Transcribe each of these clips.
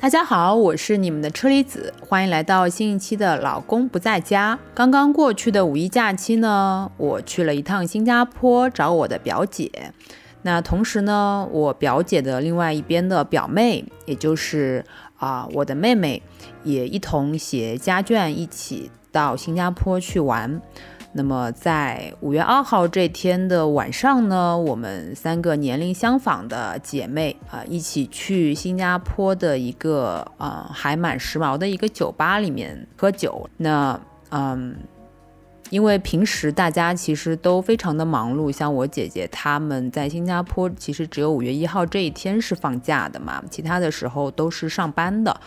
大家好，我是你们的车厘子，欢迎来到新一期的《老公不在家》。刚刚过去的五一假期呢，我去了一趟新加坡找我的表姐。那同时呢，我表姐的另外一边的表妹，也就是啊我的妹妹，也一同携家眷一起到新加坡去玩。那么在五月二号这天的晚上呢，我们三个年龄相仿的姐妹啊，一起去新加坡的一个啊还蛮时髦的一个酒吧里面喝酒。那嗯。因为平时大家其实都非常的忙碌，像我姐姐他们在新加坡，其实只有五月一号这一天是放假的嘛，其他的时候都是上班的。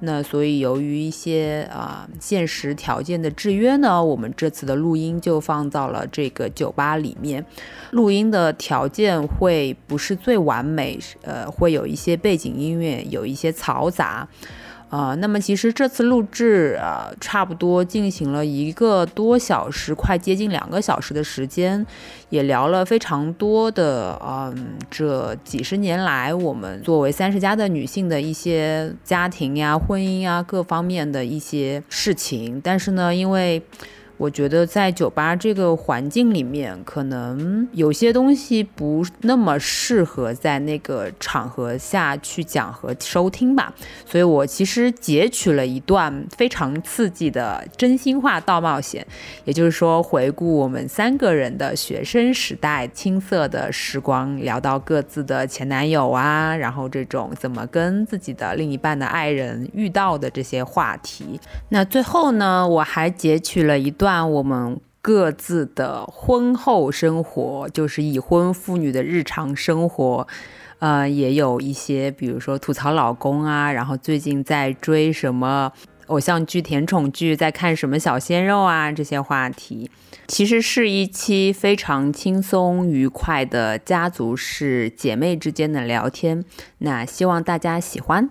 那所以由于一些啊现实条件的制约呢，我们这次的录音就放到了这个酒吧里面，录音的条件会不是最完美，呃，会有一些背景音乐，有一些嘈杂。啊，那么其实这次录制啊，差不多进行了一个多小时，快接近两个小时的时间，也聊了非常多的，嗯，这几十年来我们作为三十加的女性的一些家庭呀、婚姻啊各方面的一些事情。但是呢，因为我觉得在酒吧这个环境里面，可能有些东西不那么适合在那个场合下去讲和收听吧，所以我其实截取了一段非常刺激的真心话大冒险，也就是说回顾我们三个人的学生时代青涩的时光，聊到各自的前男友啊，然后这种怎么跟自己的另一半的爱人遇到的这些话题。那最后呢，我还截取了一段。我们各自的婚后生活，就是已婚妇女的日常生活，呃，也有一些，比如说吐槽老公啊，然后最近在追什么偶像剧、甜宠剧，在看什么小鲜肉啊，这些话题，其实是一期非常轻松愉快的家族式姐妹之间的聊天。那希望大家喜欢。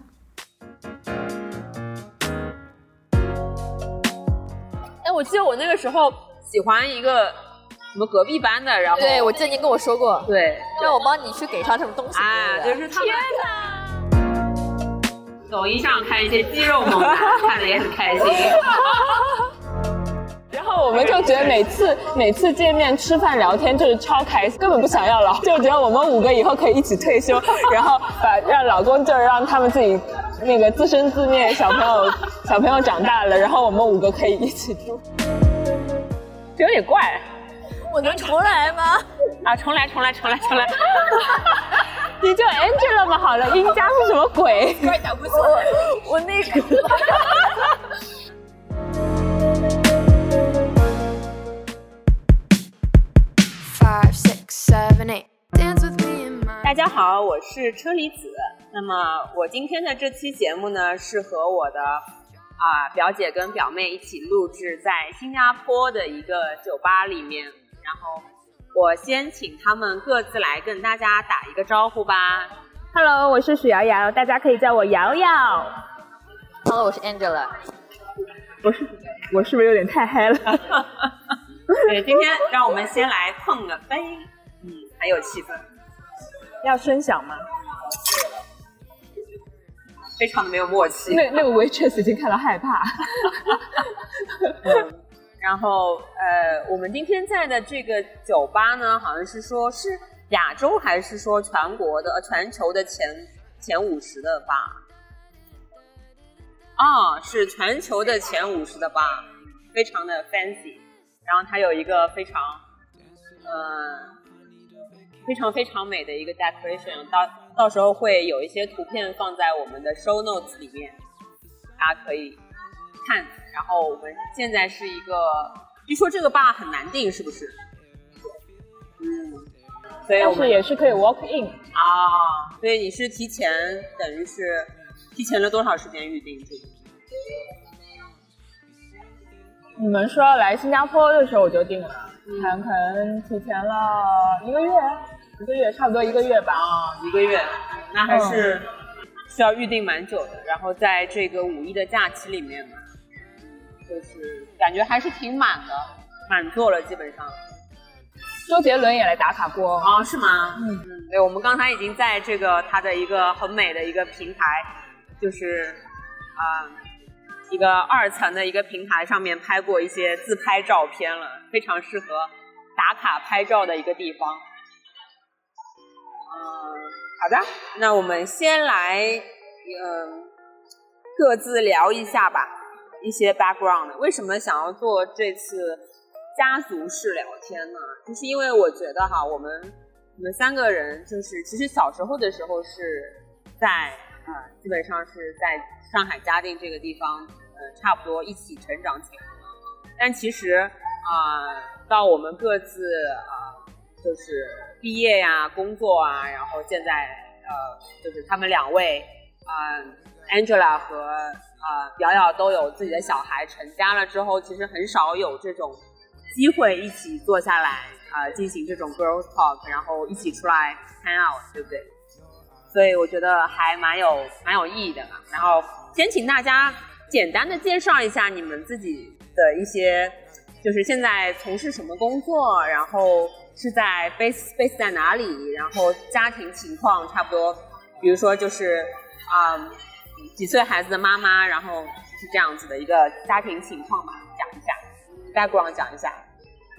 我记得我那个时候喜欢一个什么隔壁班的，然后对我记得您跟我说过，对，让我帮你去给他什么东西，啊，就是他们。天哪！抖音上看一些肌肉猛男，看的也很开心。然后我们就觉得每次每次见面吃饭聊天就是超开心，根本不想要老，就觉得我们五个以后可以一起退休，然后把让老公就是让他们自己。那个自生自灭，小朋友小朋友长大了，然后我们五个可以一起住，这有点怪。我能重来吗？啊，重来，重来，重来，重来。你就 Angela 吗？好了，英家是什么鬼？快打不出，我那个。Five, six, seven, eight. 大家好，我是车厘子。那么我今天的这期节目呢，是和我的啊表姐跟表妹一起录制在新加坡的一个酒吧里面。然后我先请他们各自来跟大家打一个招呼吧。Hello，我是许瑶瑶，大家可以叫我瑶瑶。Hello，我是 Angela。我是我是不是有点太嗨了？对，今天让我们先来碰个杯，嗯，很有气氛。要声响吗？非常的没有默契。那那个 waitress 已经看到害怕。然后呃，我们今天在的这个酒吧呢，好像是说是亚洲还是说全国的、全球的前前五十的吧？啊，是全球的前五十的吧，非常的 fancy。然后它有一个非常呃非常非常美的一个 decoration，到。到时候会有一些图片放在我们的 show notes 里面，大家可以看。然后我们现在是一个，据说这个 bar 很难定，是不是？嗯，所以但是也是可以 walk in 啊。所以你是提前，等于是提前了多少时间预定？你们说要来新加坡的时候我就定了，可能提前了一个月。一个月，差不多一个月吧。啊，一个月，那还是需要预定蛮久的。然后在这个五一的假期里面嘛，就是感觉还是挺满的，满座了基本上。周杰伦也来打卡过啊？是吗？嗯嗯。对，我们刚才已经在这个他的一个很美的一个平台就是啊、一个二层的一个平台上面拍过一些自拍照片了，非常适合打卡拍照的一个地方。嗯，好的，那我们先来嗯各自聊一下吧，一些 background。为什么想要做这次家族式聊天呢？就是因为我觉得哈，我们我们三个人就是其实小时候的时候是在呃基本上是在上海嘉定这个地方呃差不多一起成长起来的，但其实啊、到我们各自啊、就是毕业呀、工作啊，然后现在呃就是他们两位啊、Angela 和啊、瑶瑶都有自己的小孩成家了之后，其实很少有这种机会一起坐下来啊、呃进行这种 girls talk，然后一起出来 hang out，对不对？所以我觉得还蛮有蛮有意义的嘛。然后先请大家简单的介绍一下你们自己的一些，就是现在从事什么工作，然后是在 base base 在哪里，然后家庭情况差不多，比如说就是啊、几岁孩子的妈妈，然后是这样子的一个家庭情况吧，讲一下 background 讲一下。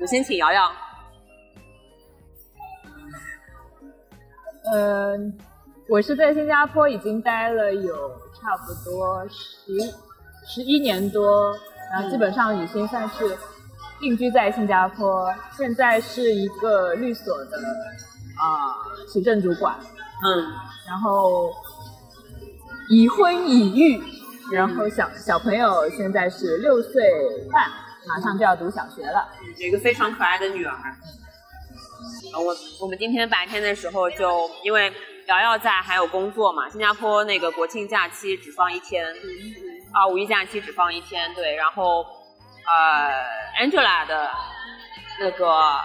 我先请瑶瑶。嗯，我是在新加坡已经待了有差不多十十一年多，然后基本上已经算是定居在新加坡。现在是一个律所的啊、行政主管，嗯然后已婚已育，然后小小朋友现在是六岁半，马上就要读小学了。有一个非常可爱的女儿。呃我我们今天白天的时候就因为瑶瑶在还有工作嘛，新加坡那个国庆假期只放一天，啊五一假期只放一天，对，然后呃 Angela 的那个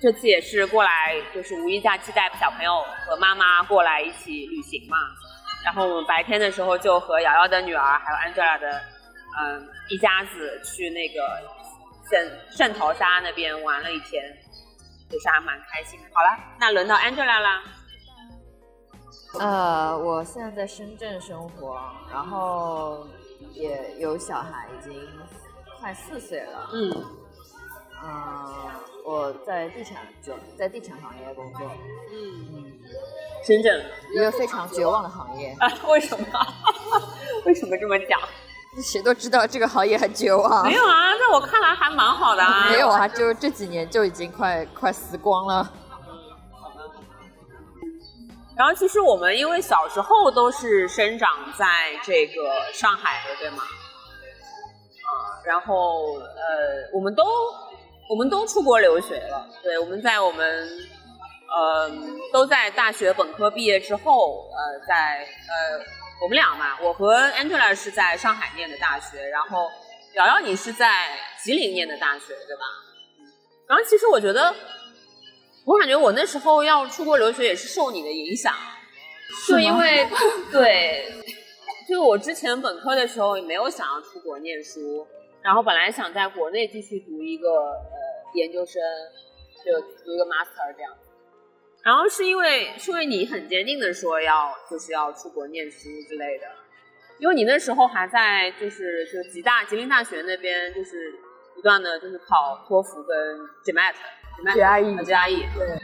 这次也是过来，就是五一假期带小朋友和妈妈过来一起旅行嘛，然后我们白天的时候就和瑶瑶的女儿还有 Angela 的嗯、一家子去那个圣圣淘沙那边玩了一天，也是还蛮开心的。好了，那轮到 Angela 啦。呃，我现在在深圳生活，然后也有小孩，已经快四岁了。嗯嗯、我在地产就在地产行业工作，嗯，深圳一个非常绝望的行业。啊？为什么？为什么这么讲？谁都知道这个行业很绝望。没有啊，在我看来还蛮好的啊。没有啊，就这几年就已经快快死光了。然后其实我们因为小时候都是生长在这个上海的，对吗？啊，然后呃，我们都我们都出国留学了，对，我们在我们呃都在大学本科毕业之后，呃，在呃我们俩嘛，我和 Angela 是在上海念的大学，然后瑶瑶你是在吉林念的大学，对吧？然后其实我觉得。我感觉我那时候要出国留学也是受你的影响，就因为对，就我之前本科的时候也没有想要出国念书，然后本来想在国内继续读一个呃研究生，就读一个 master 这样，然后是因为是因为你很坚定的说要就是要出国念书之类的，因为你那时候还在就是就吉大吉林大学那边就是不断的就是考托福跟 GMAT。GRE GRE 对，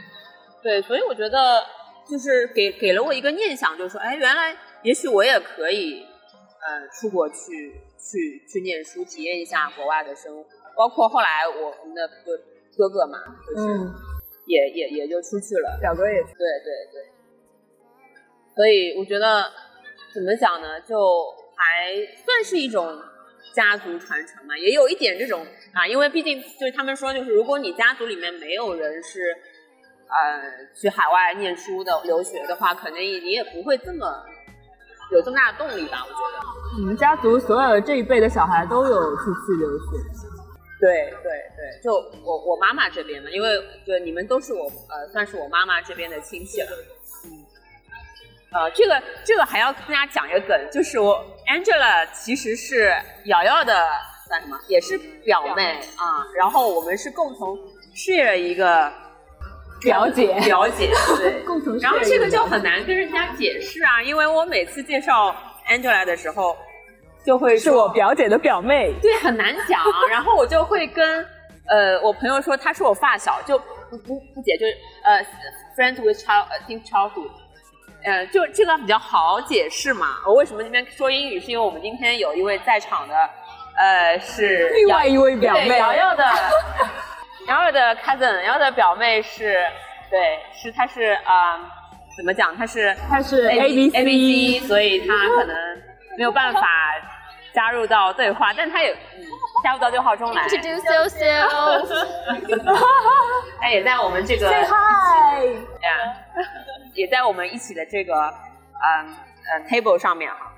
对，所以我觉得就是给给了我一个念想，就是说，哎，原来也许我也可以，呃，出国去去去念书，体验一下国外的生活。包括后来我我们的哥哥哥嘛，就是嗯，也、也也就出去了。表哥也对对对，所以我觉得怎么讲呢，就还算是一种家族传承嘛，也有一点这种啊，因为毕竟就是他们说，就是如果你家族里面没有人是呃去海外念书的留学的话，可能你你也不会这么有这么大的动力吧，我觉得。你们家族所有这一辈的小孩都有出去留学。对对对，就我我妈妈这边的，因为对你们都是我呃算是我妈妈这边的亲戚了。嗯，呃，这个这个还要跟大家讲一个梗，就是我 Angela 其实是瑶瑶的算什么，也是表妹啊、然后我们是共同 share 一个表姐表姐对。共同然后这个就就很难跟人家解释啊，因为我每次介绍 Angela 的时候，就会是我表姐的表妹。对，很难讲。然后我就会跟呃我朋友说她是我发小，就不不不解，就是呃 friends with child think childhood。呃，就这个比较好解释嘛。我为什么今天说英语？是因为我们今天有一位在场的，呃，是另外一位表妹瑶瑶的 瑶瑶的 cousin，瑶瑶的表妹是，对，是她是啊、呃怎么讲？她是她是 A B C，所以她可能没有办法加入到对话，但她也、嗯、加入到对话中来。Introduce yourself。她也在我们这个 hi。呀，也在我们一起的这个嗯嗯 table 上面哈，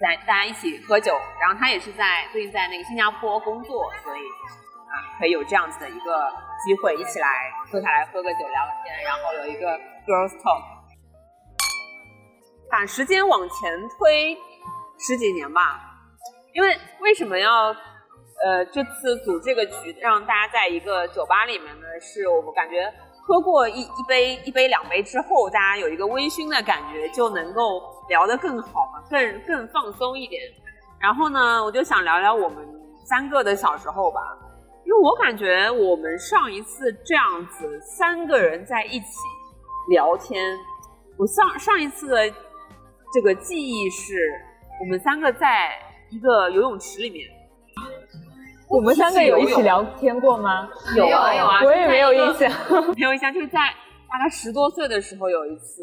在大家一起喝酒，然后他也是在最近在那个新加坡工作，所以啊、可以有这样子的一个机会一起来坐下来喝个酒聊个天，然后有一个 girls talk，把时间往前推十几年吧，因为为什么要呃这次组这个局让大家在一个酒吧里面呢？是我们感觉喝过一一杯一杯两杯之后，大家有一个微醺的感觉，就能够聊得更好嘛，更更放松一点。然后呢，我就想聊聊我们三个的小时候吧，因为我感觉我们上一次这样子三个人在一起聊天，我上上一次的这个记忆是我们三个在一个游泳池里面。我们三个有一起聊天过吗？有啊有啊，我也没有印象。没有印象，就是在大概十多岁的时候有一次，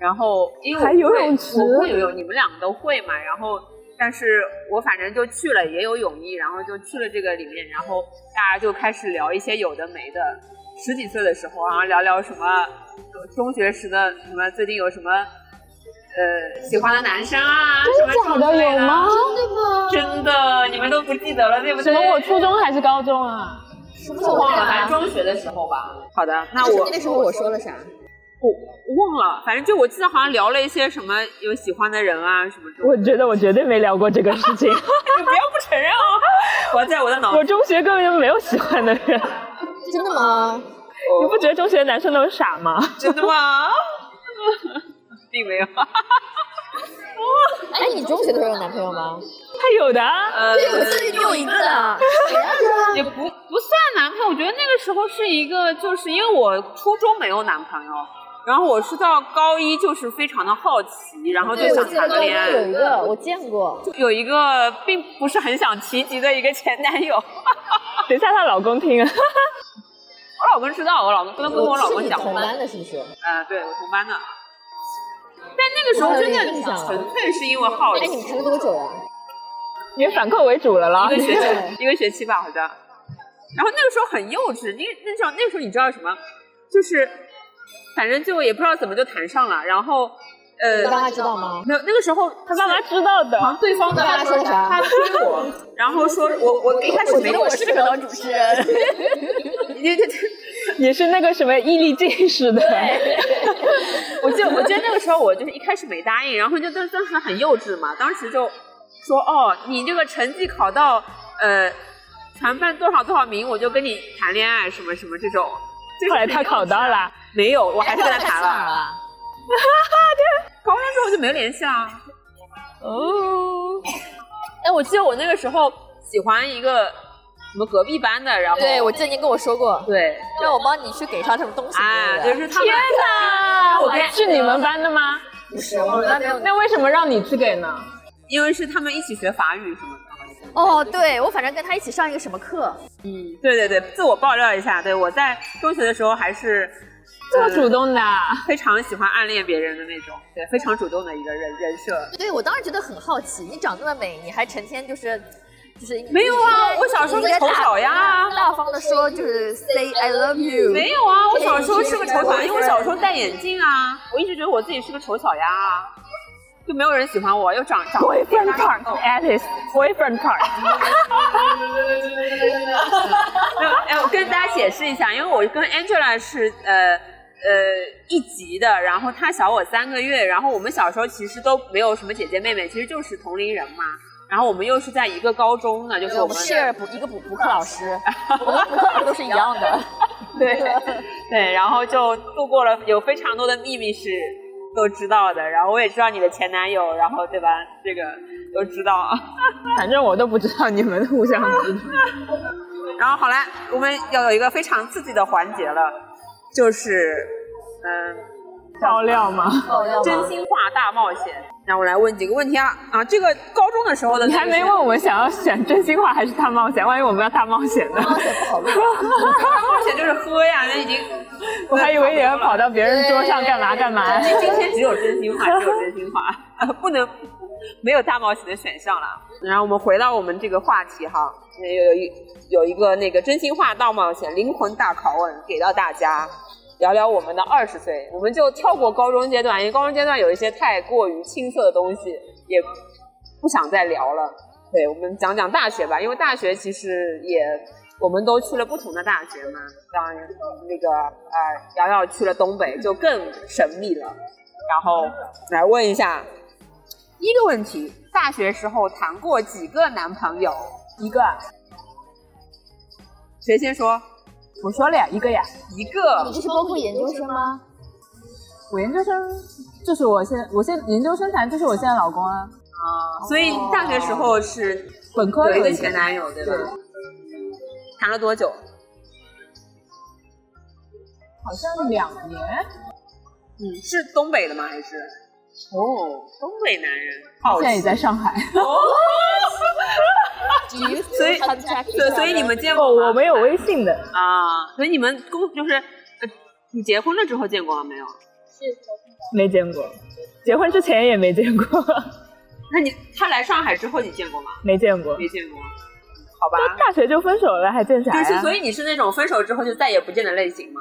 然后因为还游泳池我会游泳，你们两个都会嘛，然后但是我反正就去了，也有泳衣，然后就去了这个里面，然后大家就开始聊一些有的没的，十几岁的时候，然后聊聊什么中学时的什么最近有什么呃喜欢的男生啊，什么假的有吗？真的吗？真的，你们都不记得了，对不对？什么？我初中还是高中啊？我忘了，反正中学的时候吧。好的，那我那时候我说了啥？我我忘了，反正就我记得好像聊了一些什么有喜欢的人啊什么这种。我觉得我绝对没聊过这个事情。你不要不承认哦！我在我的脑我中学根本就没有喜欢的人。真的吗？你不觉得中学的男生都傻吗？真的吗？并没有。哎，你中学的时候有男朋友吗？他有的啊。呃，我记得你有一个的。也不不算男朋友，我觉得那个时候是一个，就是因为我初中没有男朋友，然后我是到高一就是非常的好奇，然后就想谈个恋爱。有一个，我见过。有一个并不是很想提及的一个前男友，等一下，她老公听啊。我老公知道，我老公不能不跟我老是你公讲。同班的，是不是？啊，对我同班的。但那个时候真的纯粹是因为好哎，奇，你们谈了多久呀？你反客为主了啦一个。学对期，一个学期吧，好像。然后那个时候很幼稚，因为那时候那个时候你知道什么？就是反正就也不知道怎么就谈上了，然后呃他，爸妈知道吗？没有那个时候他爸妈知道的。好像对方的爸妈说的啥他追我，然后说我我一开始没那么适合当主持人，对对对。你是那个什么毅力进士的。我记得，我记得那个时候我就是一开始没答应，然后就当当时很幼稚嘛，当时就说哦，你这个成绩考到呃全班多少多少名，我就跟你谈恋爱什么什么这种。后来他考到了。没有，我还是跟他谈了。哈哈，对。考完之后就没有联系了。哦。哎，我记得我那个时候喜欢一个什么隔壁班的，然后对，我记得您跟我说过，对让我帮你去给他什么东西。啊，就是他们天哪！我跟是你们班的吗？不是，我们班没有。那为什么让你去给呢？因为是他们一起学法语什么的。哦，对，我反正跟他一起上一个什么课，嗯，对对对，自我爆料一下，对我在中学的时候还是这么主动的啊。非常喜欢暗恋别人的那种，对，非常主动的一个人人设。对我当时觉得很好奇，你长那么美，你还成天就是就是没有啊我小时候是丑小鸭啊大方的说就是 say I love you，没有啊，我小时候是个丑小鸭，因为我小时候戴眼镜啊，我一直觉得我自己是个丑小鸭啊，就没有人喜欢我，又长长 Boyfriend card, Alice. Boyfriend card. 没有，哎，我跟大家解释一下，因为我跟 Angela 是呃呃一级的，然后她小我三个月，然后我们小时候其实都没有什么姐姐妹妹，其实就是同龄人嘛。然后我们又是在一个高中呢，就是我们我们 share 补一个补补课老师，我们补课老师都是一样的。对对，然后就度过了有非常多的秘密是都知道的，然后我也知道你的前男友，然后对吧？这个都知道。反正我都不知道你们互相知道。然后好了，我们要有一个非常刺激的环节了，就是嗯，爆料吗？爆料吗真心话大冒险。让我来问几个问题啊啊！这个高中的时候的，你还没问我们想要选真心话还是大冒险？万一我们要大冒险呢？冒险不好。大冒险就是喝呀，那已经。我还以为你要跑到别人桌上干嘛干嘛。今天只有真心话，只有真心话，不能没有大冒险的选项了。然后我们回到我们这个话题哈，有有一有一个那个真心话大冒险灵魂大拷问给到大家，聊聊我们的二十岁，我们就跳过高中阶段，因为高中阶段有一些太过于青涩的东西，也不想再聊了。对，我们讲讲大学吧，因为大学其实也我们都去了不同的大学嘛，当然那个呃瑶瑶去了东北，就更神秘了。然后来问一下第一个问题：大学时候谈过几个男朋友？一个，谁先说？我说了呀，一个呀。一个你。这是包括研究生吗？我研究生就是我现我现研究生谈就是我现在老公啊，啊，所以大学时候是本科有一个前男友，对吧？谈了多久？好像两年。嗯，是东北的吗？还是？哦，东北男人，现在也在上海。所以对，所以你们见过我没有微信的，啊，所以你们公就是，呃你结婚了之后见过吗？没有？没见过。结婚之前也没见过，那你他来上海之后你见过吗？没见过。没见过，好吧。大学就分手了，还见啥呀？就是，所以你是那种分手之后就再也不见的类型吗？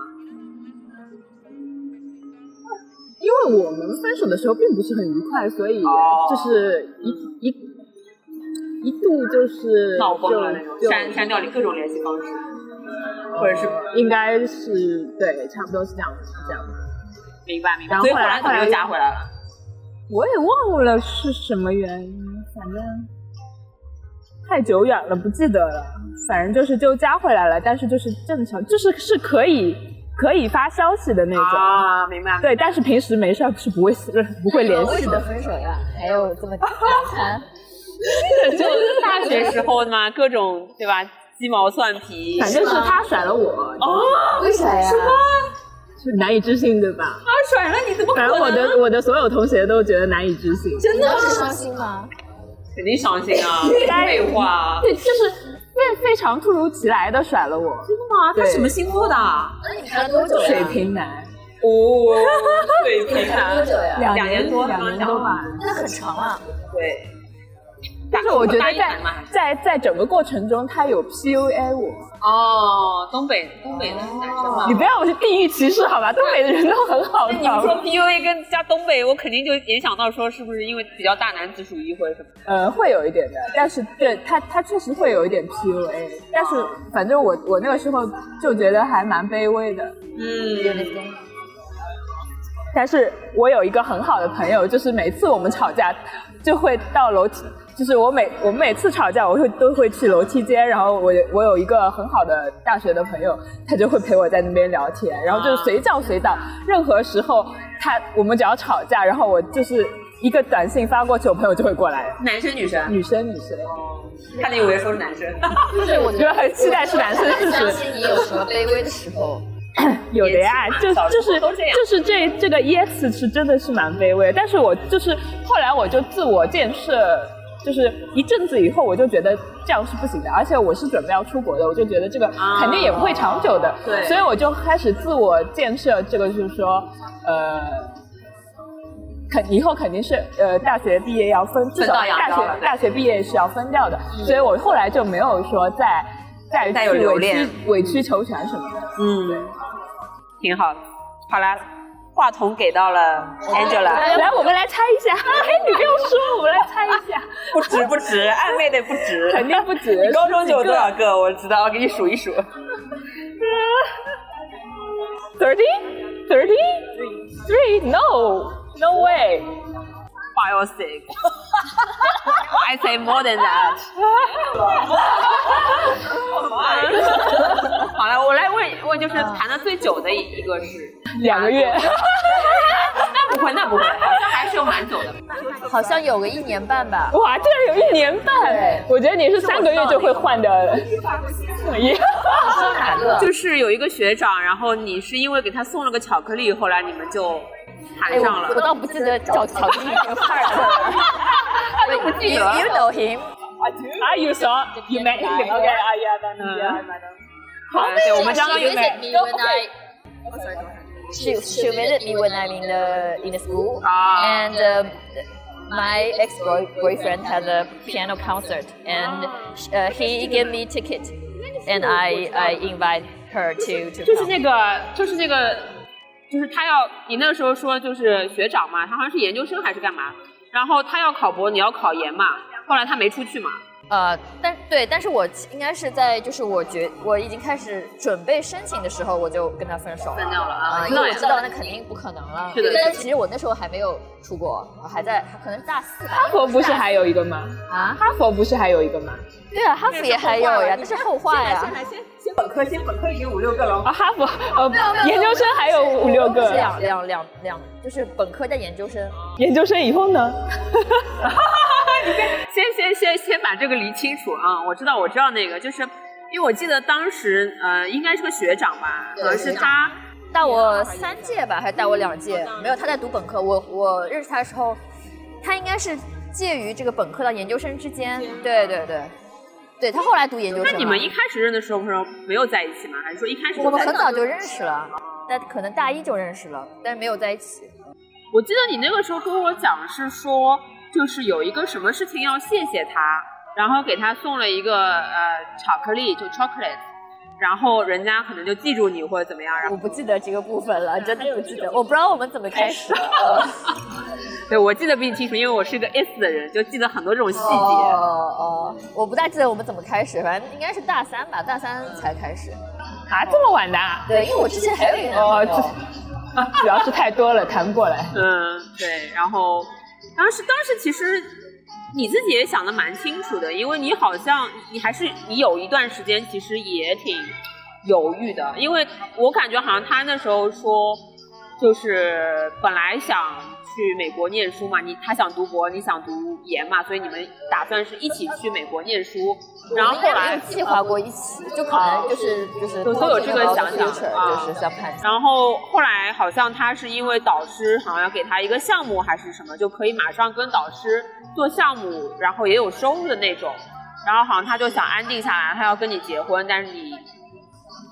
因为我们分手的时候并不是很愉快，所以哦就是一一一度就是闹崩了那种，删删掉你各种联系方式，或者是应该是对，差不多是这样这样。明白明白。然后所以后后来后来来怎么又加回来了？我也忘了是什么原因，反正太久远了，不记得了。反正就是就加回来了，但是就是正常，就是是可以可以发消息的那种。啊，明白。对，但是平时没事儿是不会是 不会联系的。分手呀？还有这么两餐？就大学时候嘛，各种对吧，鸡毛蒜皮。反正是他甩了我，哦，为啥呀？是难以置信，对吧？他甩了你，怎么可反能？正我的我的所有同学都觉得难以置信。真的你当时伤心吗？肯定伤心啊，废话。对，就是非非常突如其来的甩了我。真的吗？他什么星座的？那你谈了多久呀？水瓶男，哦，水瓶谈了多久呀？两年多两年多吧。那很长啊。对。但是我觉得在在在整个过程中，他有 PUA 我。哦，东北东北的男生嘛你。不要我是地域歧视好吧？东北的人都很好的。你们说 PUA 跟加东北，我肯定就联想到说是不是因为比较大男子主义或者什么？呃，会有一点的，但是对他他确实会有一点 PUA，但是反正我我那个时候就觉得还蛮卑微的。嗯，但是我有一个很好的朋友，就是每次我们吵架就会到楼梯，就是我每我们每次吵架，我会都会去楼梯间，然后我我有一个很好的大学的朋友，他就会陪我在那边聊天，然后就是随叫随到，任何时候他我们只要吵架，然后我就是一个短信发过去，我朋友就会过来，男生女生？女生女生，哦，看你以为说是男生。就是 我觉得很期待是男生事相实。信你有什么卑微的时候。有的呀，就就是候都这样就是这这个 yes 是真的是蛮卑微的，但是我就是后来我就自我建设，就是一阵子以后我就觉得这样是不行的，而且我是准备要出国的，我就觉得这个啊肯定也不会长久的，对所以我就开始自我建设，这个就是说，呃。肯以后肯定是呃大学毕业要分，至少大学大学毕业是要分掉的，所以我后来就没有说再再去委曲委曲求全什么的。嗯，挺好的。好啦，话筒给到了 Angela，来，我们来猜一下。哎，你不用说，我们来猜一下。不止不止，暧昧的不止，肯定不止。你高中就有多少个？我知道，我给你数一数。Thirty, thirty, three. No, no way. Five or six. I say more than that. 好了，我来问问，就是谈的最久的一个是 两个月。那 不会会，那不会，好像还是有蛮久的。好像有个一年半吧。哇，竟然有一年半！对我觉得你是三个月就会换的。就是有一个学长，然后你是因为给他送了个巧克力，后来你们就谈哎，上了。我我倒不记得找巧克力这个 part 了。不记得 You you know him？ Ah, you saw? You met him? Okay, ah, yeah, then, yeah, I met him. 好，对，我们刚刚 She 有 visited 买 me when I. She she visited me when I'm in the in the school, Ah. and um, my ex boyfriend had a piano concert, and uh, he gave me ticket, and I I invite her to to 就是 come. 那个，就是那个， 就是他要你那时候说就是学长嘛，他好像是研究生还是干嘛，然后他要考博，你要考研嘛，后来他没出去嘛。呃，但对，但是我应该是在就是我觉我已经开始准备申请的时候，我就跟他分手了。分掉了啊啊，因为我知道那肯定不可能了。是的但其实我那时候还没有出国，我还在，可能是大四吧。哈佛不是还有一个吗？啊？哈佛不是还有一个吗？对啊，哈佛也还有呀，那是后话呀。先先本科，先本科已经五六个了。啊，哈佛呃，研究生还有五六个，两两两两，就是本科在研究生。研究生以后呢？先先先先把这个理清楚啊！我知道，我知道那个，就是因为我记得当时呃，应该是个学长吧，对可能是他大我三届吧，还是大我两届？没有，他在读本科。我我认识他的时候，他应该是介于这个本科到研究生之间。对对对，对他后来读研究生。那你们一开始认的时候，不是没有在一起吗？还是说一开始我们很早就认识了，但可能大一就认识了，但是没有在一起。我记得你那个时候跟我讲是说，就是有一个什么事情要谢谢他，然后给他送了一个呃巧克力，就 chocolate，然后人家可能就记住你或者怎么样，然后我不记得这个部分了，真的不记得。我不知道我们怎么开始的。对我记得比你清楚，因为我是一个 S 的人，就记得很多这种细节。哦哦，我不大记得我们怎么开始，反正应该是大三吧，大三才开始。啊，这么晚的啊？对，因为我之前还有一个男哦，朋友。这主要是太多了，谈不过来。嗯，对，然后当时当时其实你自己也想的蛮清楚的，因为你好像你还是你有一段时间其实也挺犹豫的，因为我感觉好像他那时候说就是本来想去美国念书嘛，你他想读博，你想读研嘛，所以你们打算是一起去美国念书，然后后没来有计划过一起，就可能就是就是都都有这个想想啊就是想看。然后后来好像他是因为导师好像要给他一个项目还是什么，就可以马上跟导师做项目，然后也有收入的那种。然后好像他就想安定下来，他要跟你结婚，但是你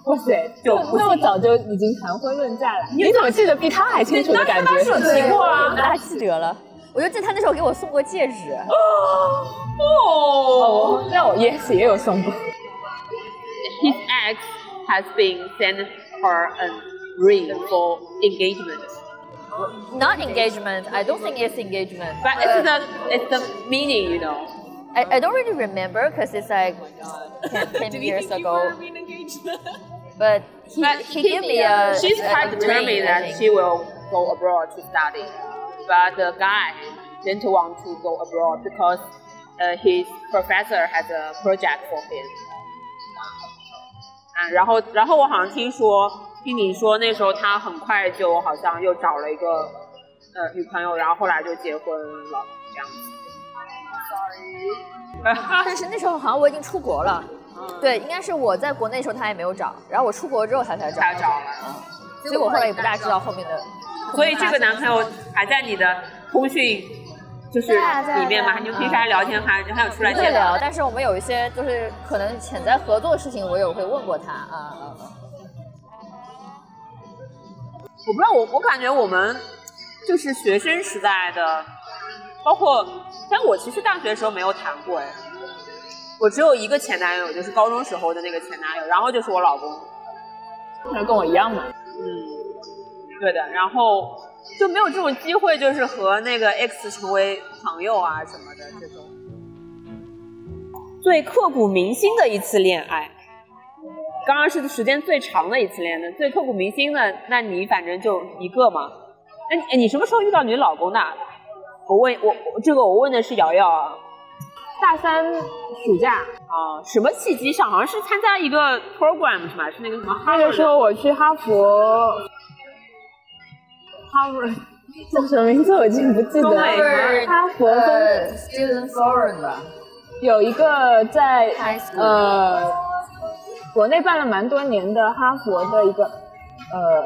哇塞，就那么早就已经谈婚论嫁了，你怎么记得比他还清楚的感觉？对，我不大记得了。我就记得他那时候给我送过戒指，哦哦，那我 yes 也有送过。，his ex has been sent her a ring for engagement, not engagement. I don't think it's engagement. but it's the it's the meaning, you know. I, I don't really remember because it's like 10, 10 years ago. But he, But he gave me a. She's a quite ring, determined I that think. she will go abroad to study, but the guy didn't want to go abroad because uh, his professor has a project for him. 啊，然后，然后我好像听说，听你说那时候他很快就好像又找了一个呃女朋友，然后后来就结婚了，这样子。但是那时候好像我已经出国了。 对，应该是我在国内的时候他也没有找，然后我出国之后他才找，他找了，所以我后来也不大知道后面的。所以这个男朋友还在你的通讯就是里面嘛？对啊你们平时还聊天，还还有出来见聊？但是我们有一些就是可能潜在合作的事情，我有会问过他。啊我不知道，我我感觉我们就是学生时代的，包括，但我其实大学的时候没有谈过哎，我只有一个前男友，就是高中时候的那个前男友，然后就是我老公，那跟我一样嘛。嗯，对的，然后就没有这种机会，就是和那个 X 成为朋友啊什么的这种。最刻骨铭心的一次恋爱，刚刚是时间最长的一次恋爱，最刻骨铭心的，那你反正就一个嘛。那你哎你什么时候遇到你老公的？我问我我这个我问的是瑶瑶啊。大三暑假啊，什么契机上？好像是参加一个 program 是吧？是那个什么？那个时候我去哈佛，哈佛 叫什么名字我已经不记得了。哈佛分呃，Student Foreign 吧，有一个在呃国内办了蛮多年的哈佛的一个呃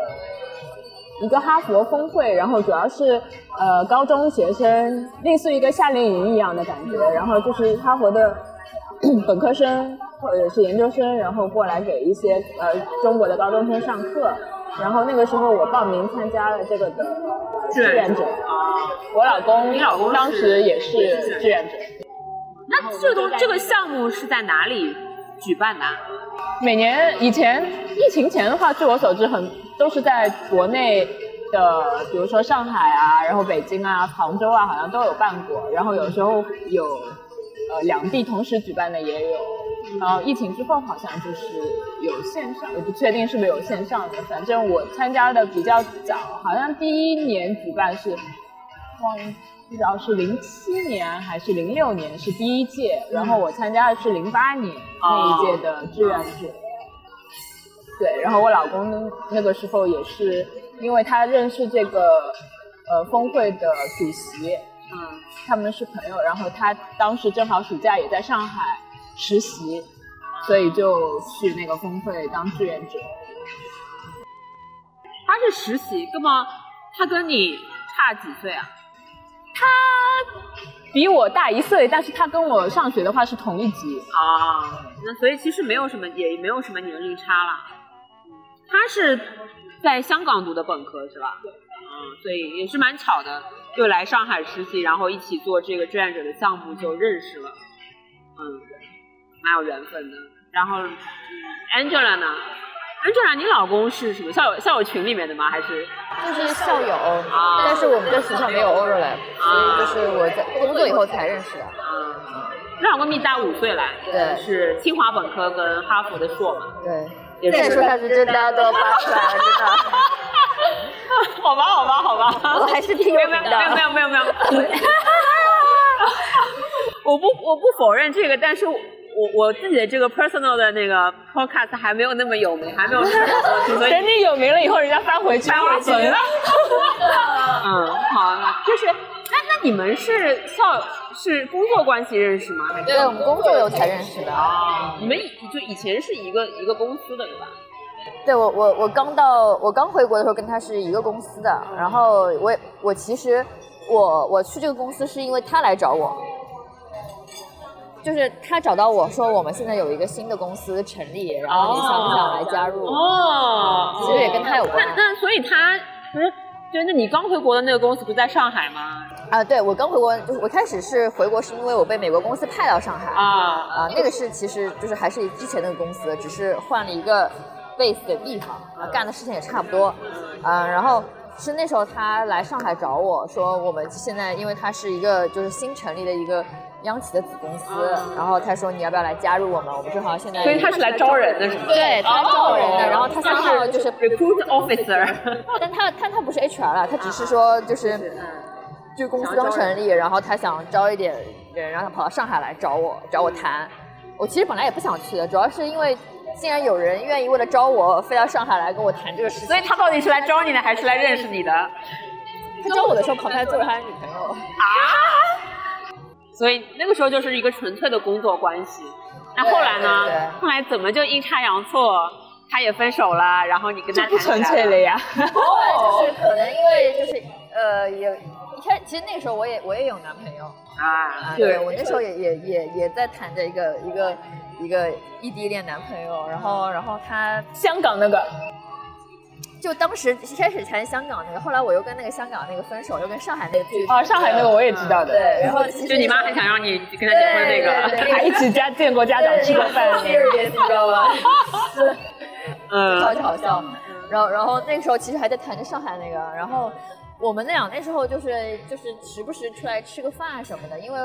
一个哈佛峰会，然后主要是呃高中学生，类似于一个夏令营一样的感觉，然后就是哈佛的本科生或者是研究生，然后过来给一些呃中国的高中生上课。然后那个时候我报名参加了这个的志愿者，我老公你老公当时也是志愿者。那这个这个项目是在哪里举办的啊？每年以前疫情前的话，据我所知，很都是在国内的，比如说上海啊，然后北京啊、杭州啊，好像都有办过。然后有时候有呃两地同时举办的也有。然后疫情之后好像就是有线上，我不确定是不是有线上的。反正我参加的比较早，好像第一年举办是忘不知道是零七年还是零六年是第一届，然后我参加的是零八年那一届的志愿者。对，然后我老公那个时候也是，因为他认识这个呃峰会的主席，嗯，他们是朋友，然后他当时正好暑假也在上海实习，所以就去那个峰会当志愿者。他是实习，那么他跟你差几岁啊？他比我大一岁，但是他跟我上学的话是同一级。啊，那所以其实没有什么，也没有什么年龄差了。他是在香港读的本科是吧？嗯，所以也是蛮巧的，就来上海实习，然后一起做这个志愿者的项目就认识了。嗯，蛮有缘分的。然后，嗯，Angela 呢？Angela，你老公是什么校友校友群里面的吗？还是？就是校友，但是我们在学校没有 overlap，所以就是我在工作以后才认识的。嗯，你老公比你大五岁来，对是清华本科跟哈佛的硕嘛，对，再说下去，真大家都要扒出来了，真的。好吧，好吧，好吧，我还是挺有名的没有没有的。没有没有没有，我不我不否认这个，但是我我自己的这个 personal 的那个 podcast 还没有那么有名，还没有那么多所以 等你有名了以后，人家翻回去翻回去了。嗯，好，那就是那那你们是校是工作关系认识吗？还是对，我们工作以后才认识的。哦，你们以就以前是一个一个公司的对吧？对我我我刚到我刚回国的时候跟他是一个公司的，然后我也我其实我我去这个公司是因为他来找我，就是他找到我说我们现在有一个新的公司成立，然后你想不想来加入？哦，其实也跟他有关。那那所以他不是，就那你刚回国的那个公司不在上海吗？啊，对我刚回国，就是我开始是回国是因为我被美国公司派到上海。啊。啊，那个是其实就是还是之前那个公司，只是换了一个 base 的地方，啊，干的事情也差不多，啊，然后是那时候他来上海找我说，我们现在因为他是一个就是新成立的一个央企的子公司，然后他说你要不要来加入我们？我们正好现在所以他是来招人的是吗？对，他来招人的，然后他三号就是 recruit officer，但他但他不是 HR 了，他只是说就是，就是公司刚成立，然后他想招一点人，然后他跑到上海来找我，找我谈。我其实本来也不想去的，主要是因为竟然有人愿意为了招我，飞到上海来跟我谈这个事情。所以他到底是来招你的还是来认识你的？他招我的时候，旁边还坐着他的女朋友。所以那个时候就是一个纯粹的工作关系。那后来呢对对对？后来怎么就阴差阳错，他也分手了，然后你跟他不纯粹了呀。后来就是可能因为就是呃也一开其实那个时候我也我也有男朋友啊啊，对我那时候也也也也在谈着一个一个一个异地恋男朋友，然后然后他香港那个，就当时一开始谈香港那个，后来我又跟那个香港那个分手，又跟上海那个继续哦，上海那个我也知道的。对，然后其实就你妈很想让你跟他结婚那个，还一起家见过家长吃过饭。你知道吗？嗯超级好笑。然后然后那个时候其实还在谈着上海那个，然后我们那俩那时候就是就是时不时出来吃个饭什么的，因为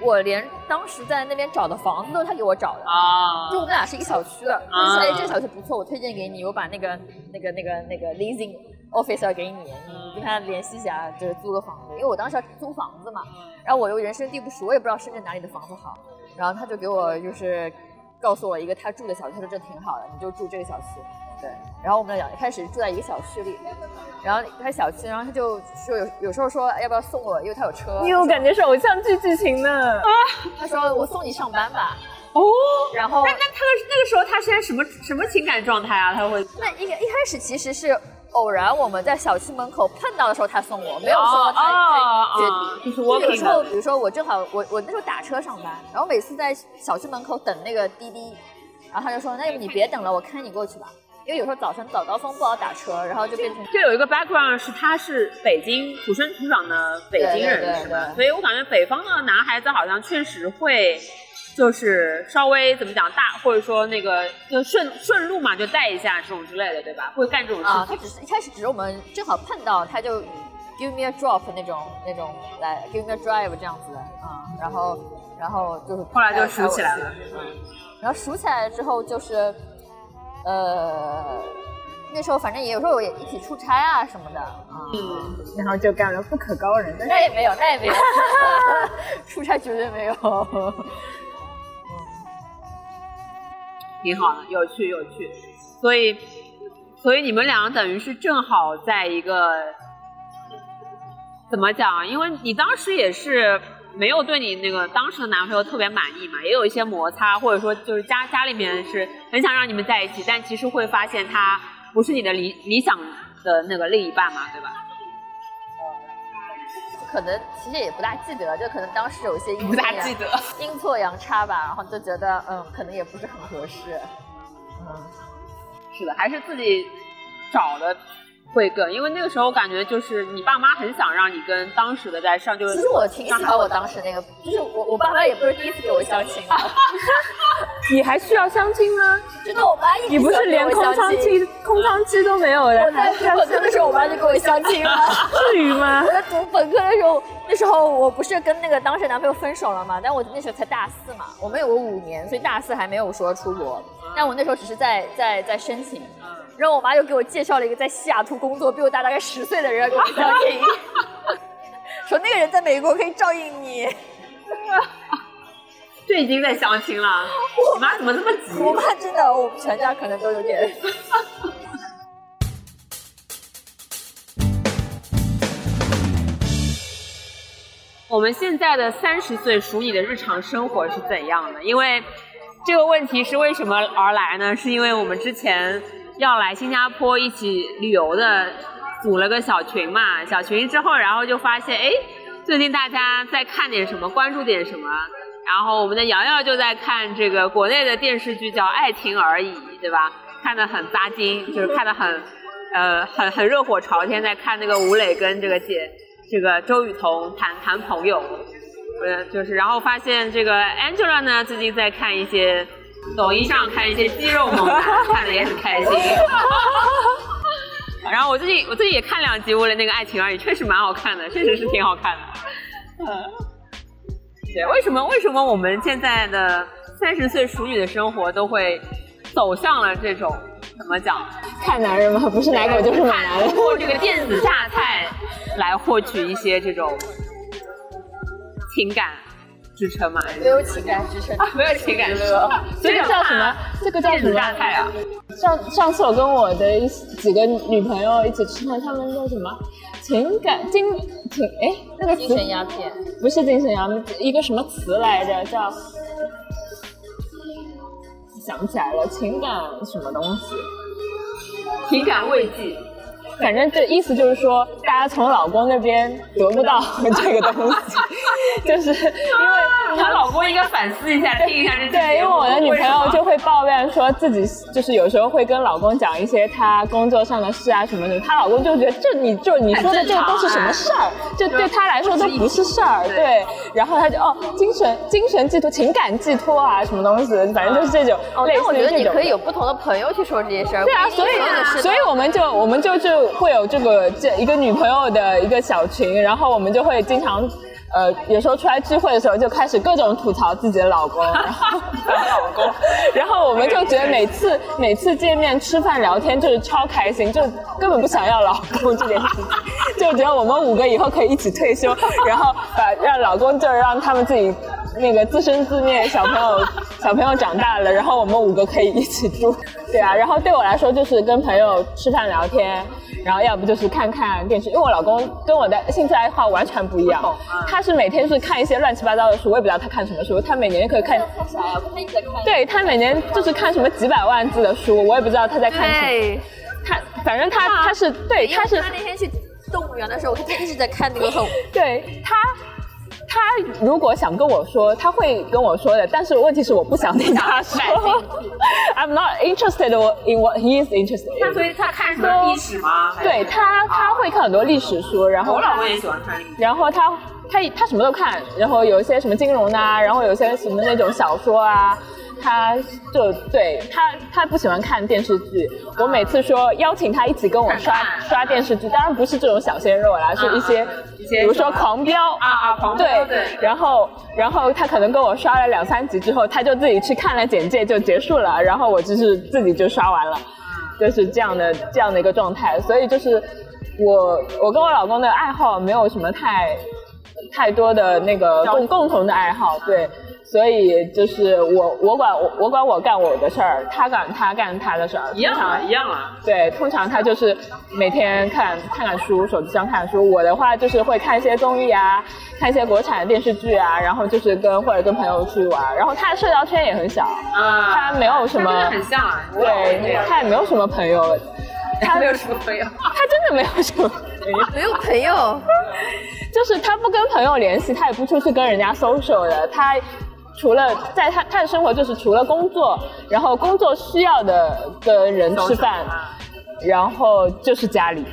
我连当时在那边找的房子都是他给我找的。啊。就我们俩是一个小区的，啊。就是哎，这个小区不错，我推荐给你，我把那个那个那个那个 leasing officer 给你，你跟他联系一下，就是租个房子，因为我当时要租房子嘛，然后我又人生地不熟，我也不知道深圳哪里的房子好，然后他就给我就是告诉我一个他住的小区，他说这挺好的，你就住这个小区。对，然后我们俩一开始住在一个小区里，然后他小区，然后他就说有有时候说要不要送我，因为他有车。你有感觉是偶像剧剧情呢？啊他说我送你上班吧。哦，然后那那他那个时候他是在什么什么情感状态啊？他会那一一开始其实是偶然我们在小区门口碰到的时候他送我，没有说他哦他哦就是我有时候，比如说我正好我我那时候打车上班，然后每次在小区门口等那个滴滴，然后他就说那要不你别等了，我开你过去吧。因为有时候早晨早高峰不好打车，然后就变成这有一个 background 是他是北京土生土长的北京人，所以我感觉北方的男孩子好像确实会。就是稍微怎么讲大，或者说那个就顺顺路嘛，就带一下这种之类的，对吧？会干这种啊，事情。他只是一开始只是我们正好碰到，他就 give me a drop 那种那种来 give me a drive 这样子的啊、然后然后就是后来就熟起来了嗯，然后熟起来之后就是呃那时候反正也有时候也一起出差啊什么的啊。嗯，然后就干了不可告人。那也没有，那也没有，出差绝对没有。挺好的，有趣有趣。所以，所以你们俩等于是正好在一个怎么讲？因为你当时也是没有对你那个当时的男朋友特别满意嘛，也有一些摩擦，或者说就是家家里面是很想让你们在一起，但其实会发现他不是你的理理想的那个另一半嘛，对吧？可能其实也不大记得，就可能当时有一些阴不大错阳记得。阴错阳差吧，然后就觉得嗯，可能也不是很合适。嗯，是的，还是自己找的会更，因为那个时候感觉就是你爸妈很想让你跟当时的在上，就是其实我挺喜欢我当时那个，就是我我爸妈也不是第一次给我相亲了，你还需要相亲吗？真的，我妈一直你不是连空窗期空窗期都没有的，我在读本科的时候，我妈就给我相亲了。至于吗我？在读本科的时候，那时候我不是跟那个当时男朋友分手了嘛？但我那时候才大四嘛，我们有个五年，所以大四还没有说出国。但我那时候只是在在在申请，然后我妈又给我介绍了一个在西雅图工作、比我大大概十岁的人给我相亲，说那个人在美国可以照应你。这已经在相亲了，你妈怎么这么急？我妈真的，我们全家可能都有点。我们现在的三十岁属你的日常生活是怎样的？因为这个问题是为什么而来呢？是因为我们之前要来新加坡一起旅游的，组了个小群嘛。小群之后，然后就发现，哎，最近大家在看点什么，关注点什么。然后我们的瑶瑶就在看这个国内的电视剧，叫《爱情而已》，对吧？看得很扎心，就是看得很，呃，很很热火朝天，在看那个吴磊跟这个姐，这个周雨彤谈谈朋友，呃，就是然后发现这个 Angela 呢，最近在看一些抖音上看一些肌肉猛男，看的也很开心。然后我最近我最近也看两集《为了那个爱情而已》，确实蛮好看的，确实是挺好看的。嗯，对，为什么为什么我们现在的三十岁熟女的生活都会走向了这种怎么讲？看男人吗？不是奶狗就是买 男人通。过这个电子榨菜来获取一些这种情感支撑嘛？没有情感支撑。没有情感支撑，这个叫什么？这个叫什么？榨菜啊？上上次我跟我的一几个女朋友一起吃饭，他们叫什么？情感精情哎，那个精神鸦片，不是精神鸦片，一个什么词来着？叫想不起来了，情感什么东西？情感慰藉。反正这意思就是说，大家从老公那边得不到 这个东西，就是因为她老公应该反思一下，听一下这期对，因为我的女朋友就会抱怨说自己就是有时候会跟老公讲一些她工作上的事啊什么的，她老公就觉得这你就你说的这个都是什么事儿，这对她来说都不是事儿，对对。然后她就哦，精神精神寄托、情感寄托啊，什么东西，反正就是这种哦，类似但我觉得你可以有不同的朋友去说这些事儿。对啊，所以所以我们就我们就就会有这个这一个女朋友的一个小群，然后我们就会经常。呃，有时候出来聚会的时候，就开始各种吐槽自己的老公，然后老公，然后我们就觉得每次每次见面吃饭聊天就是超开心，就根本不想要老公这件事情，就觉得我们五个以后可以一起退休，然后把让老公就是让他们自己那个自生自灭，小朋友 小朋友长大了，然后我们五个可以一起住。对啊，然后对我来说就是跟朋友吃饭聊天。然后要不就是看看电视，因为我老公跟我的兴趣爱好完全不一样，他是每天是看一些乱七八糟的书，我也不知道他看什么书，他每年可以看，对他每年就是看什么几百万字的书，我也不知道他在看什么，他反正他他是对他是他那天去动物园的时候，我看他一直在看那个很，对他。他如果想跟我说，他会跟我说的，但是问题是我不想听他说。I'm not interested in what he is interested in。他所以他看什么历史吗？对他，他会看很多历史书，然后我老公也喜欢看历史。然后他他他什么都看，然后有一些什么金融的，然后有些什么那种小说啊。他就对他，他不喜欢看电视剧。我每次说邀请他一起跟我刷刷电视剧，当然不是这种小鲜肉啦，是一些，比如说《狂飙》啊啊，狂飙对。然后，然后他可能跟我刷了两三集之后，他就自己去看了简介就结束了，然后我就是自己就刷完了，就是这样的这样的一个状态。所以就是我我跟我老公的爱好没有什么太太多的那个共共同的爱好，对。所以就是我我管我我管我干我的事儿，他管他干他的事儿。一样啊，一样啊。对，通常他就是每天看看看书，手机上看书。我的话就是会看一些综艺啊，看一些国产的电视剧啊，然后就是跟或者跟朋友出去玩。然后他的社交圈也很小，啊，他没有什么。很像啊。对，他也没有什么朋友。他 没有什么朋友。他真的没有什么。没有朋友。就是他不跟朋友联系，他也不出去跟人家 social 的，他。除了在他他的生活就是除了工作，然后工作需要的的人吃饭，然后就是家里，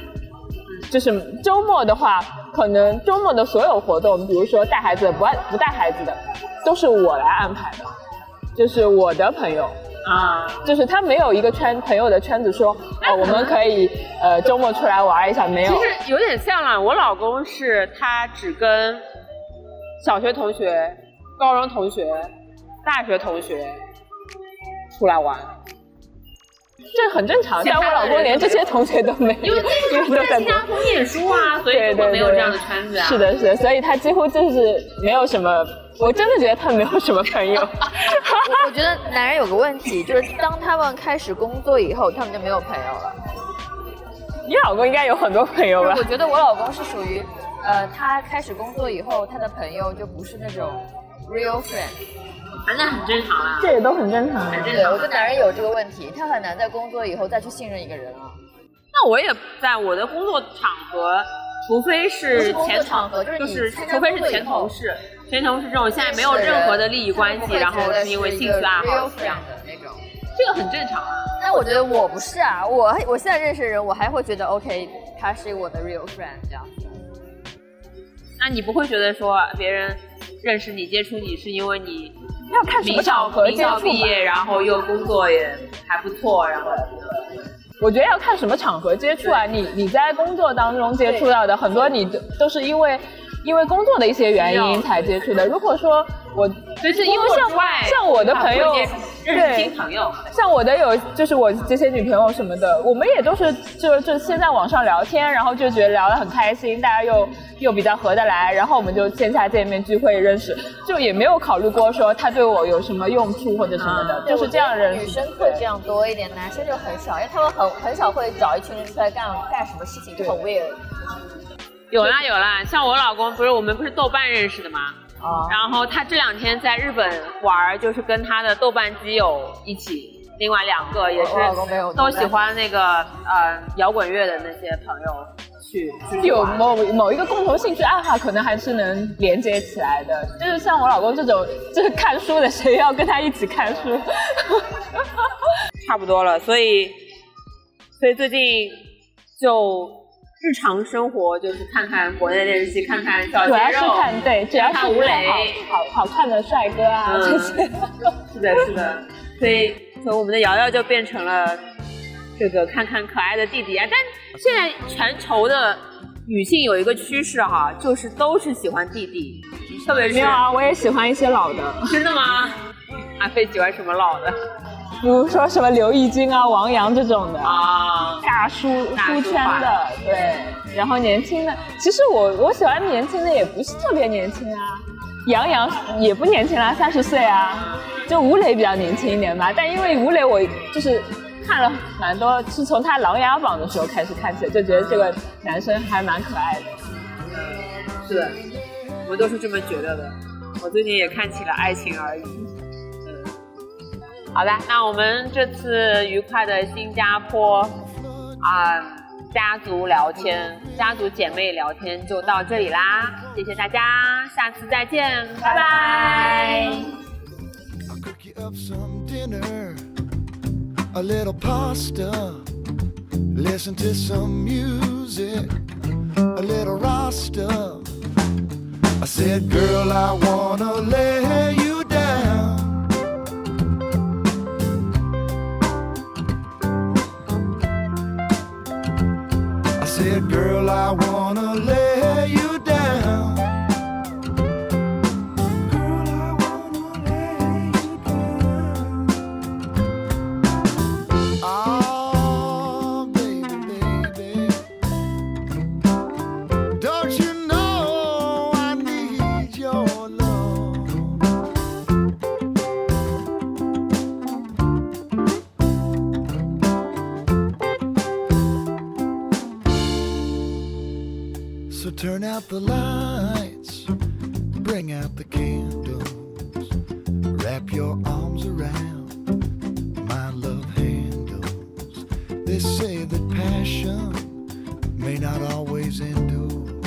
就是周末的话，可能周末的所有活动，比如说带孩子不爱不带孩子的，都是我来安排的，就是我的朋友啊，就是他没有一个圈朋友的圈子说，哦，我们可以呃周末出来玩一下，没有。其实有点像了，我老公是他只跟小学同学。高中同学、大学同学出来玩，这很正常。但我老公连这些同学都没有，因为都在新加坡念书啊，所以没有这样的圈子啊。是的，是的，所以他几乎就是没有什么。我真的觉得他没有什么朋友。我觉得男人有个问题，就是当他们开始工作以后，他们就没有朋友了。你老公应该有很多朋友吧？我觉得我老公是属于，呃，他开始工作以后，他的朋友就不是那种。Real friend，反正很正常啊，这也都很正常。对，我觉得男人有这个问题，他很难在工作以后再去信任一个人了。那我也在我的工作场合，除非是前场合，就是除非是前同事，前同事这种现在没有任何的利益关系，然后是因为兴趣爱好这样的那种，这个很正常啊。但我觉得我不是啊，我我现在认识的人，我还会觉得 OK，他是我的 real friend 这样子。那你不会觉得说别人？认识你、接触你是因为你要看什么场合接触毕业，然后又工作也还不错，然后我觉得要看什么场合接触啊。你你在工作当中接触到的很多，你都都是因为因为工作的一些原因才接触的。如果说我就是因为像像我的朋友。认识新朋友，像我的有就是我这些女朋友什么的，我们也都是就就先在网上聊天，然后就觉得聊得很开心，大家又又比较合得来，然后我们就线下见面聚会认识，就也没有考虑过说他对我有什么用处或者什么的，就是这样认识。女生会这样多一点，男生就很少，因为他们很很少会找一群人出来干干什么事情，就很 weird。有啦有啦，像我老公不是我们不是豆瓣认识的吗？然后他这两天在日本玩，就是跟他的豆瓣基友一起，另外两个也是都喜欢那个呃摇滚乐的那些朋友去。有某某一个共同兴趣爱好，可能还是能连接起来的。就是像我老公这种，就是看书的，谁要跟他一起看书？差不多了，所以所以最近就。日常生活就是看看国内电视剧，看看小鲜肉，主要是看对，主要是吴磊，好好看的帅哥啊这些。是的，是的。所以，所以我们的瑶瑶就变成了这个看看可爱的弟弟啊。但现在全球的女性有一个趋势哈，就是都是喜欢弟弟，特别是没有啊，我也喜欢一些老的。真的吗？阿飞喜欢什么老的？比如说什么刘奕君啊、王阳这种的啊，大大叔大叔书圈的，对。然后年轻的，其实我我喜欢年轻的也不是特别年轻啊，杨洋也不年轻啦，三十岁啊。就吴磊比较年轻一点吧，但因为吴磊我就是看了蛮多，是从他《琅琊榜》的时候开始看起，就觉得这个男生还蛮可爱的。是的，我们都是这么觉得的。我最近也看起了《爱情而已》。嗯，好的，那我们这次愉快的新加坡啊、家族聊天、家族姐妹聊天就到这里啦，谢谢大家，下次再见，拜拜 I'll cook you up some dinner, a little pasta, listen to some music, a little rasta. I said, girl, I wanna lay you girl, I wanna out the lights, bring out the candles, wrap your arms around my love handles. They say that passion may not always endure,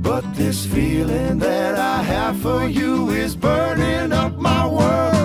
but this feeling that I have for you is burning up my world.